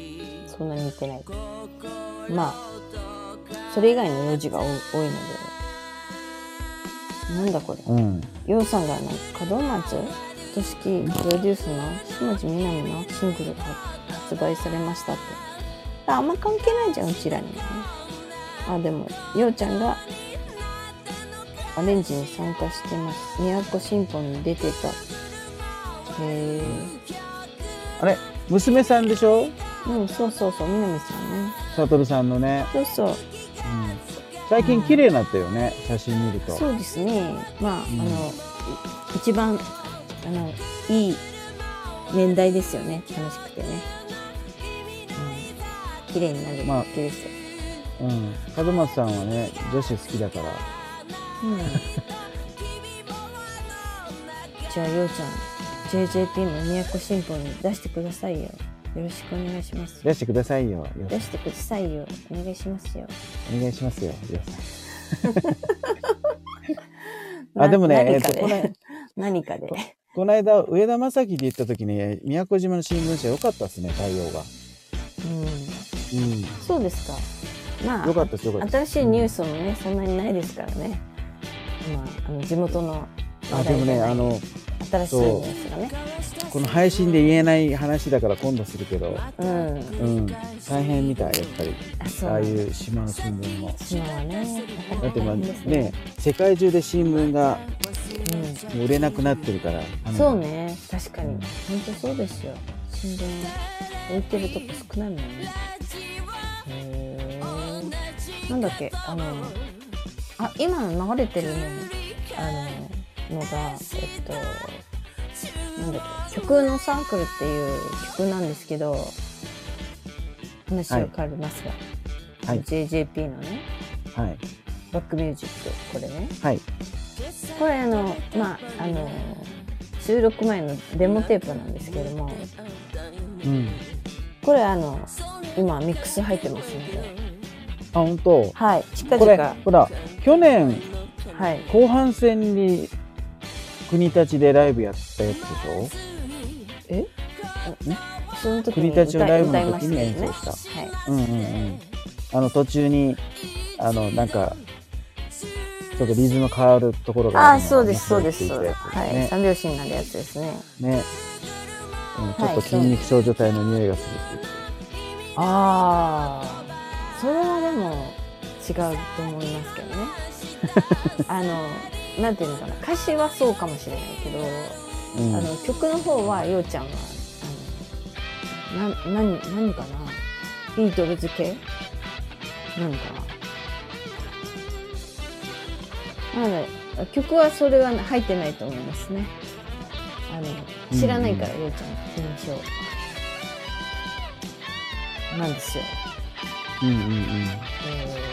そんなに行ってない。まあそれ以外の用事が多いので。なんだこれ。うん。ようさんがあの門松俊樹プロデュースの下地みなみのシングルが発売されましたって。ああんま関係ないじゃんうちらに。はねあでもようちゃんがアレンジに参加してます。都新報に出てた。へえあれ？娘さんでしょ？うんそうそうそうみなみさんね。サトルさんのね。そうそう。うん。最近綺麗になったよね、写真見ると。そうですね。まあ、うん。あのい一番あのいい年代ですよね。楽しくてね、うん、綺麗になるまあだけですよ、うん。門松さんはね、女子好きだから。うん、じゃあようちゃん JJP も都新報に出してくださいよ。よろしくお願いします出してくださいよ、よ出してくださいよ。お願いしますよ。お願いしますよ、よさん。あでもねな何かえっとこれで 何かで。この間、上田正樹で行った時に、宮古島の新聞社良かったですね、対応が。うん。うん。そうですか。まあ良かったです。新しいニュースもね、そんなにないですからね。まあ、あの地元のあ、でもね、あの、新しいニュースがね。この配信で言えない話だから今度するけど、うん。うん、大変みたい、やっぱり。あ。ああいう島の新聞も。島はね。だってまあ大変ですね、世界中で新聞がう売れなくなってるから。あん。のそう。ね、確かに。本当そうですよ。新聞置いてるとこ少ないもんね。へーなんだっけ、あの、あ、今流れてるの、あの、のが、えっと、なんだっけ、曲のサークルっていう曲なんですけど、話は変わりますが、はい JJP のね、はい。バックミュージック、これね。はい。これあの、まあ、あの、収録前のデモテープなんですけども、うん。これあの、今ミックス入ってますので、あ、本当。はい、近これ、々、ほら、去年、はい、後半戦に国立でライブやったやつでしょ？え？その時国に立のライブの時に演奏したはい、うんうんうん。あの途中に、あの、なんか、ちょっとリズム変わるところがああ、るのがそうです、そうです、ねそうです。はい、ね。三拍子になるやつですね。ね。うん、ちょっとはい筋肉少女体の匂いがするって言って。ああ、それはでも違うと思いますけどね。あの、なんていうのかな、歌詞はそうかもしれないけど、うん。あの曲の方はようちゃんはあのな何何かなビートルズ系なのかな。なので曲はそれは入ってないと思いますね。あの知らないから、ようちゃんの印象なんですよ、うんうんうん。えー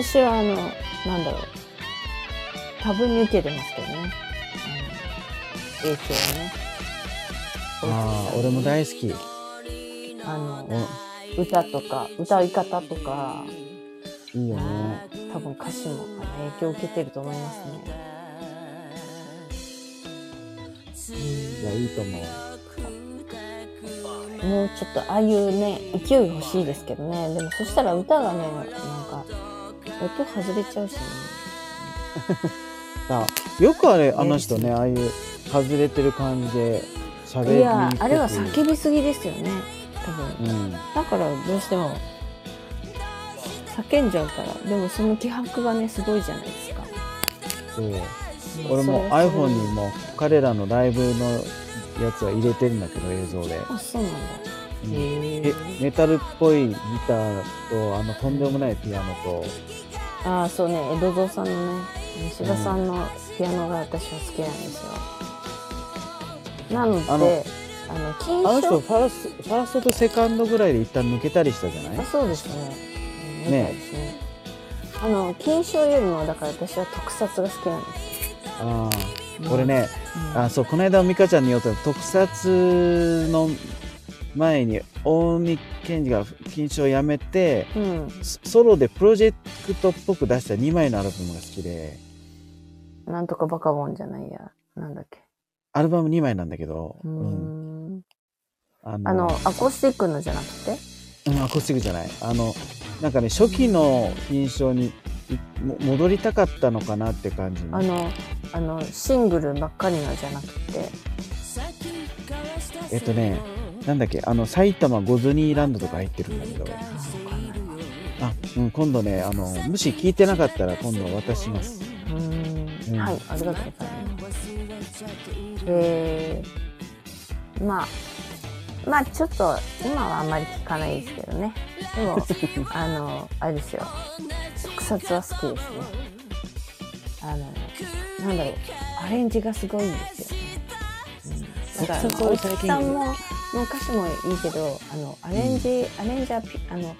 私はあのなんだろう多分に受けてますけどね影響をねああ、俺も大好き。あのお歌とか歌い方とか、いいよね。多分歌詞も影響を受けてると思いますね。いや、いいと思う。もうちょっとああいうね勢い欲しいですけどねでもそしたら歌がねなんか音外れちゃうしね。さ あ、よくあれ、あの人ね、ああいう外れてる感じで喋りいやあれは叫びすぎですよね。多分。うん。だからどうしても叫んじゃうから。でもその気迫がねすごいじゃないですか。そう。俺も iPhone にも彼らのライブのやつは入れてるんだけど、映像で。あそうなんだ。うん。へえメタルっぽいギターと、あの、とんでもないピアノと、ああそうね江戸蔵さんのね西田さんのピアノが私は好きなんですよ。なのであのあの金あの人賞ファースト、ファーストとセカンドぐらいで一旦抜けたりしたじゃない？あそうですね。うんねみたいですね。あの金賞よりもだから私は特撮が好きなんですよ。あうんあ、俺ね、うん。あ、そう、この間、美香ちゃんに言おうと、特撮の前に、大見健二が金賞をやめて、うん。ソソロでプロジェクトっぽく出した2枚のアルバムが好きで、なんとかバカボンじゃないや。なんだっけ。アルバム2枚なんだけど、うん。ん。あのあのアコースティックのじゃなくて？うんアコースティックじゃない。あのなんかね初期の印象に戻りたかったのかなって感じあのあのシングルばっかりのじゃなくて。えっとねなんだっけあの埼玉ゴズニーランドとか入ってるんだけど。あうん、今度ねあのもし聞いてなかったら今度渡します。うーん。うん。はいありがとうございます。えー、まあまあちょっと今はあんまり聞かないですけどね。でも あのあれですよ。特撮は好きですね。あのなんだろう。アレンジがすごいんですよ。ね、うん、だからさんもの歌詞もいいけどあのアレンジ、アレンジャーピあの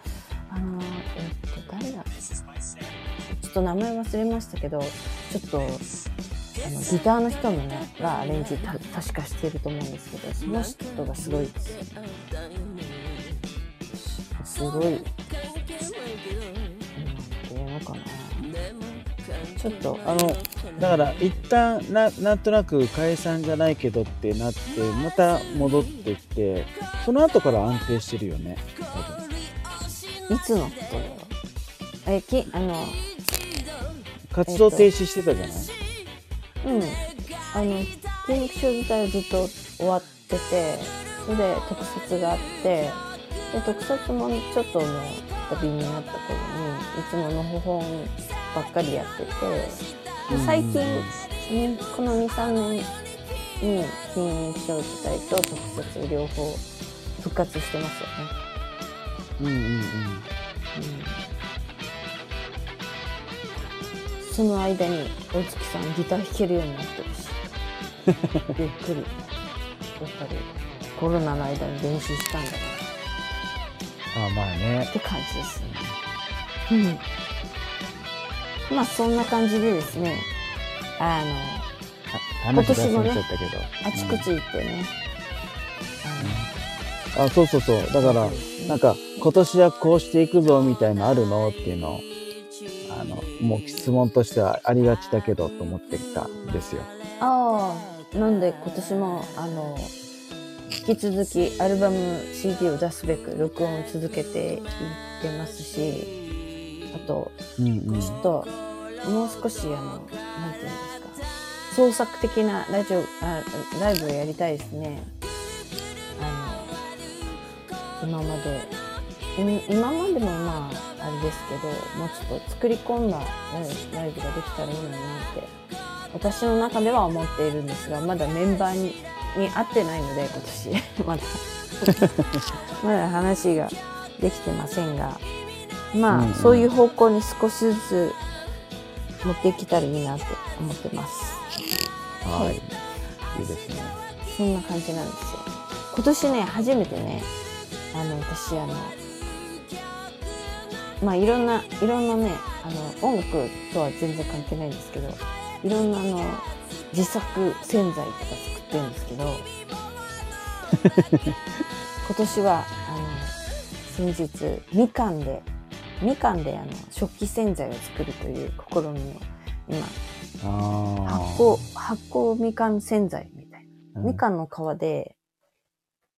あのえっと誰だ？ちょっと名前忘れましたけどちょっとあのギターの人もねがアレンジた確かしてると思うんですけどその人がすごいですごいなんていうのかなちょっとあのだから一旦ななんとなく解散じゃないけどってなってまた戻ってきてその後から安定してるよね。多分いつのことだよえきあの活動停止してたじゃない、うん。あの筋肉症自体はずっと終わっててそれで特撮があってで特撮もちょっともう旅になった頃にいつものほほんばっかりやっててで最近、ねこの23年に筋肉症自体と特撮両方復活してますよね。うんうんうん。その間に大月さんギター弾けるようになってるし。びっくり。やっぱりコロナの間に練習したんだな。あまあね。って感じですね。うんまあそんな感じでですね。あの今年もねあちこち行ってね、あそうそうそう。だからなんか今年はこうしていくぞみたいのあるのっていうのをあのもう質問としてはありがちだけどと思ってたんですよ。ああなんで今年もあの引き続きアルバム CD を出すべく録音を続けていってますしあとうんうん。ちょっともう少しあのなんていうんですか創作的なラジオあライブをやりたいですね。あの今までい今までもまああれですけどもうちょっと作り込んだライライブができたらいいのになって私の中では思っているんですがまだメンバーにに会ってないので今年。まだまだ話ができてませんがまあ、うんうん。そういう方向に少しずつ持っていけたらいいなって思ってます。はい。いいですね。そんな感じなんですよ。今年ね初めてねあの私あのまあいろんないろんなねあの音楽とは全然関係ないんですけどいろんなあの自作洗剤とか作ってるんですけど 今年はあの先日みかんでみかんであの食器洗剤を作るという試みを今発酵発酵みかん洗剤みたいなみかんの皮で、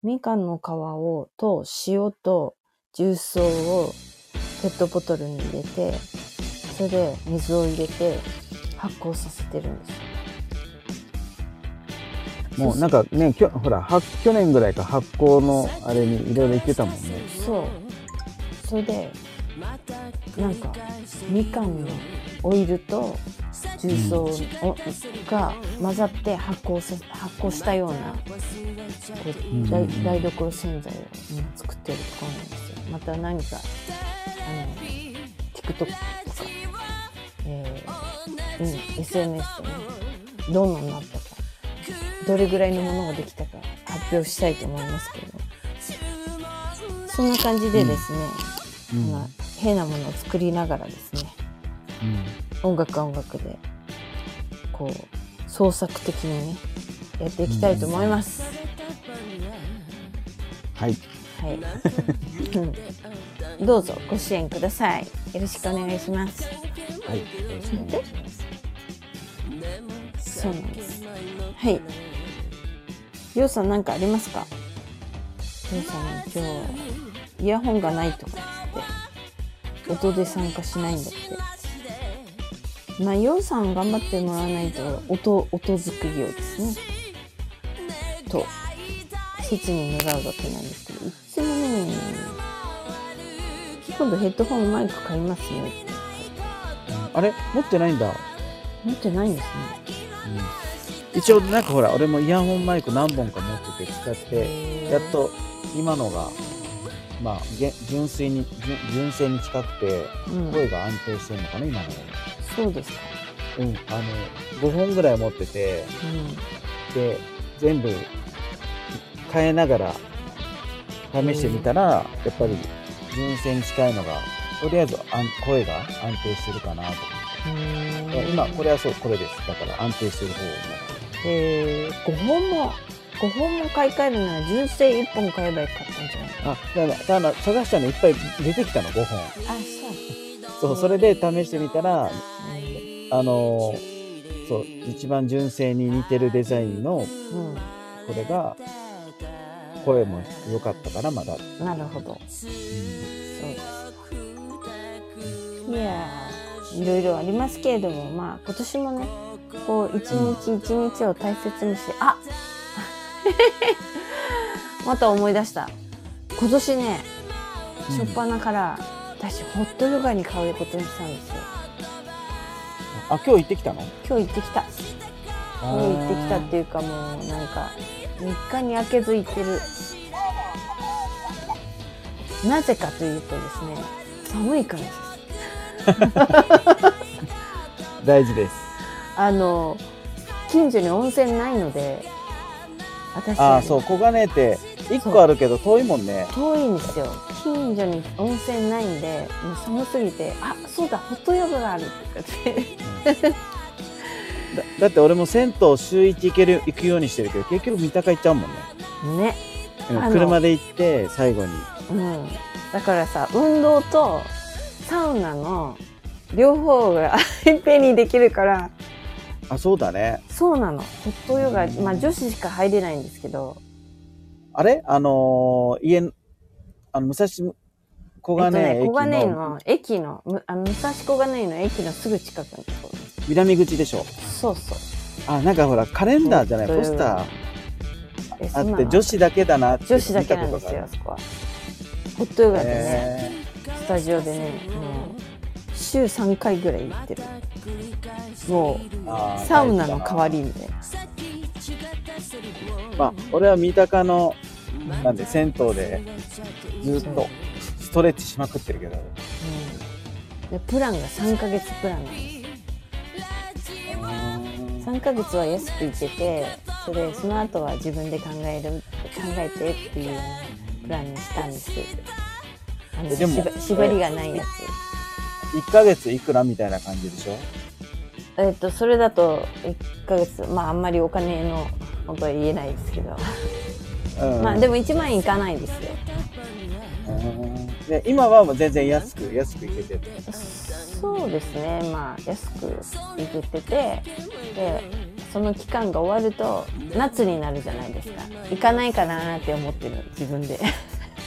みかんの皮を、と塩と重曹をペットボトルに入れて、それで水を入れて発酵させてるんですよ。もうなんかねきょほらは去年ぐらいか発酵のあれにいろいろ言ってたもんねそう。それで、なんか、みかんのオイルと重曹をが混ざって発酵さ発酵したようなこううん台台所洗剤を今作ってるところなんですよ。また何かあの TikTok とか、えーうん、SNS でねどんなになったかどれぐらいのものができたか発表したいと思いますけどそんな感じでですね、うんまあ変なものを作りながらですね。音楽は音楽でこう創作的にねやっていきたいと思います、はい。はい。う んどうぞご支援ください。よろしくお願いします。はいよろしくお願いします。そうなんです。はい。ようさんなんかありますか？ようさん今日イヤホンがないとか言って音で参加しないんだって。まあようさん頑張ってもらわないと音音作りをですね。と切に願うわけなんですけどいつもね今度ヘッドホンマイク買いますねって。あれ？持ってないんだ。持ってないんですね。一応なんかほら俺もイヤホンマイク何本か持ってて使ってやっと今のがまあげ純粋に純純正に近くてうん、声が安定してるのかな今の。がそうですか、うんあの5本ぐらい持っててで全部変えながら試してみたら、やっぱり純正に近いのがとりあえずあん声が安定してるかなと。今これはそうこれです。だから安定してる方をえー、5本も5本も買い替えるなら純正1本買えばよかったんじゃない？あだからだから探したのいっぱい出てきたの5本。あそう。それで試してみたらあのーそう一番純正に似てるデザインのうん、これが声も良かったからまだ、うん、なるほど。そう。ですいやーいろいろありますけれどもまあ今年もねこう一日一日を大切にしてあ また思い出した今年ね初っ端から私ホットヨガに通うことにしたんですよ。あ今日行ってきたの？今日行ってきた。今日行ってきたっていうかもうなんか3日に明けず行ってる。なぜかというとですね寒いからです。大事です。あの近所に温泉ないので私ああそう小金井って1個あるけど遠いもんね。遠いんですよ。近所に温泉ないんでもう寒すぎてあそうだホットヨガがあるって言って。だだって俺も銭湯週1行ける行くようにしてるけど結局三鷹行っちゃうもんね。ね。車で行って最後に。うん、だからさ運動とサウナの両方がいっぺんにできるから。あそうだね。そうなの。ホットヨガまあ女子しか入れないんですけどあれ？あのー家のあの武蔵小金井えっとね、駅小金井のの駅のむあの武蔵小金井の駅のすぐ近くのところ南口でしょ？そうそう。あなんかほらカレンダーじゃない？ポスター。えあって女子だけだな。って女子だけなんですよあそこは。ホットヨガでね、へスタジオでねもう週3回ぐらい行ってる。もう。サウナの代わりみたいな。まあ俺は三鷹のなんで銭湯でずっとストレッチしまくってるけど。うん。でプランが3ヶ月プランなんです3ヶ月は安く行けてそれその後は自分で考える考えてっていうプランにしたんですあのでも縛縛りがないや1ヶ月いくらみたいな感じでしょ？つえっとそれだと1ヶ月まああんまりお金の本当は言えないですけど、うん。まあでも1万円いかないですよ。うん。で今はもう全然安く安くいけてる。そうですね。まあ安く行けててでその期間が終わると夏になるじゃないですか。行かないかなって思ってる自分で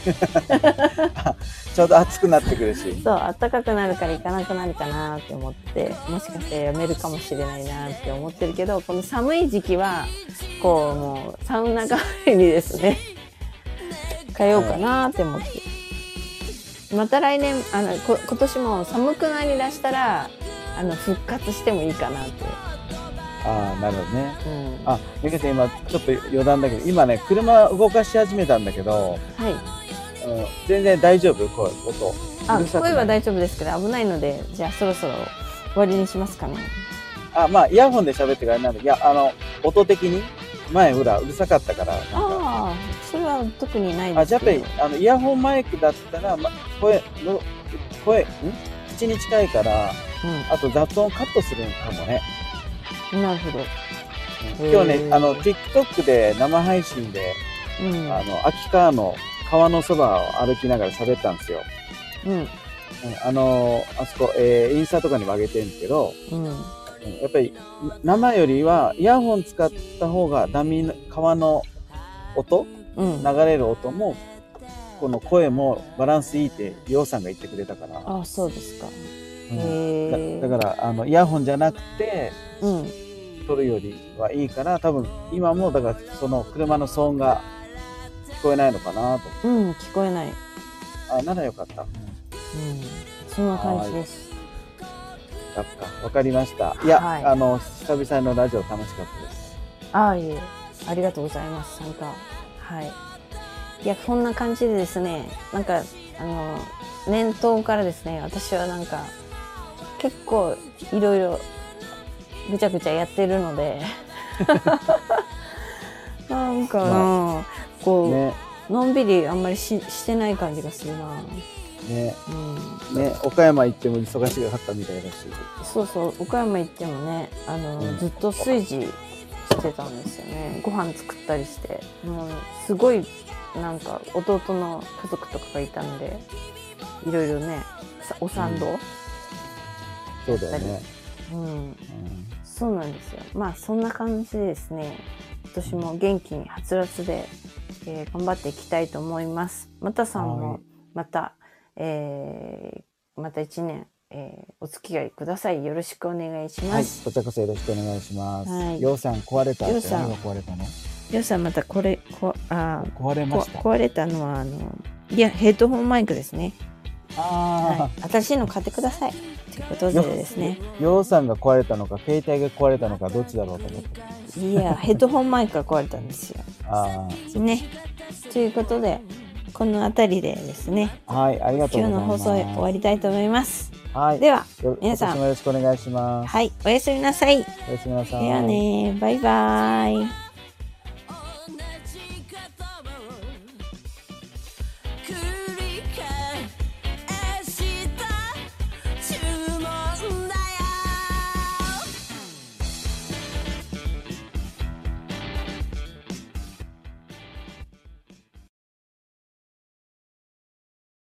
ちょうど暑くなってくるし。そう暖かくなるから行かなくなるかなって思ってもしかしてやめるかもしれないなって思ってるけどこの寒い時期はこうもうサウナ代わりにですね 通おうかなって思って。また来年あのこ今年も寒くなりだしたらあの復活してもいいかなって、ああなるほどね。うん、あみかちゃん今ちょっと余談だけど今ね車動かし始めたんだけど、はいうん、全然大丈夫？声音。あ声は大丈夫ですけど危ないのでじゃあそろそろ終わりにしますかね。あまあイヤホンで喋ってからなんでいやあの音的に前ほらうるさかったからなんか。ああそれは特にないですあじゃあやっけどぱりあのイヤホンマイクだったら、ま、声の声ん？口に近いからあと雑音カットするかもね。うん、なるほど、今日ねあの TikTok で生配信でうん。あの秋川の川のそばを歩きながら喋ったんですよ、うん。うんあのあそこ、えーインスタとかにも上げてるんですけど、うん。うんやっぱり生よりはイヤホン使った方がダミーの川の音うん。流れる音もこの声もバランスいいってりょうさんが言ってくれたから、あそうですか。うん。だからあのイヤホンじゃなくてうん。撮るよりはいいから多分今もだからその車の騒音が聞こえないのかなと。うん聞こえない。うんあならよかった。そんな感じです。やっかわかりました。いや、はい。あの久々のラジオ楽しかったです。ああいえ。ありがとうございます。参加はい。いやこんな感じでですねなんかあの年頭からですね私はなんか結構いろいろぐちゃぐちゃやってるので。なんかな、こう、ね。のんびりあんまりししてない感じがするな、ね。うん、ね。岡山行っても忙しかったみたいだし。そうそう岡山行ってもねあの、うん。ずっと炊事してたんですよね。ご飯作ったりして。もうすごいなんか弟の家族とかがいたんでいろいろねさお賛同、そうだよね、うん。うんそうなんですよ。まあそんな感じでですね。今年も元気にはつらつで、えー頑張っていきたいと思います。またさんはもい。また、えーまた1年、えーお付き合いください。よろしくお願いしはい。ます、こちらこそよろしくお願いします、はい。ようさん壊れたようさん。壊れたの？りょうさんまたこれこあこ壊れました。壊れたのはあのいやヘッドホンマイクですね、ああ、はい、新しいの買ってください。ということでですね。ようさんが壊れたのか携帯が壊れたのかどっちだろうと思って。いやヘッドホンマイクが壊れたんですよ。あね。ということでこの辺りでですね。あはいありがとう今日のございます。放送終わりたいと思います。はい。ではよ皆さん。よろしくお願いします。はい。おやすみなさい。おやすみなさい。ではねバイバイ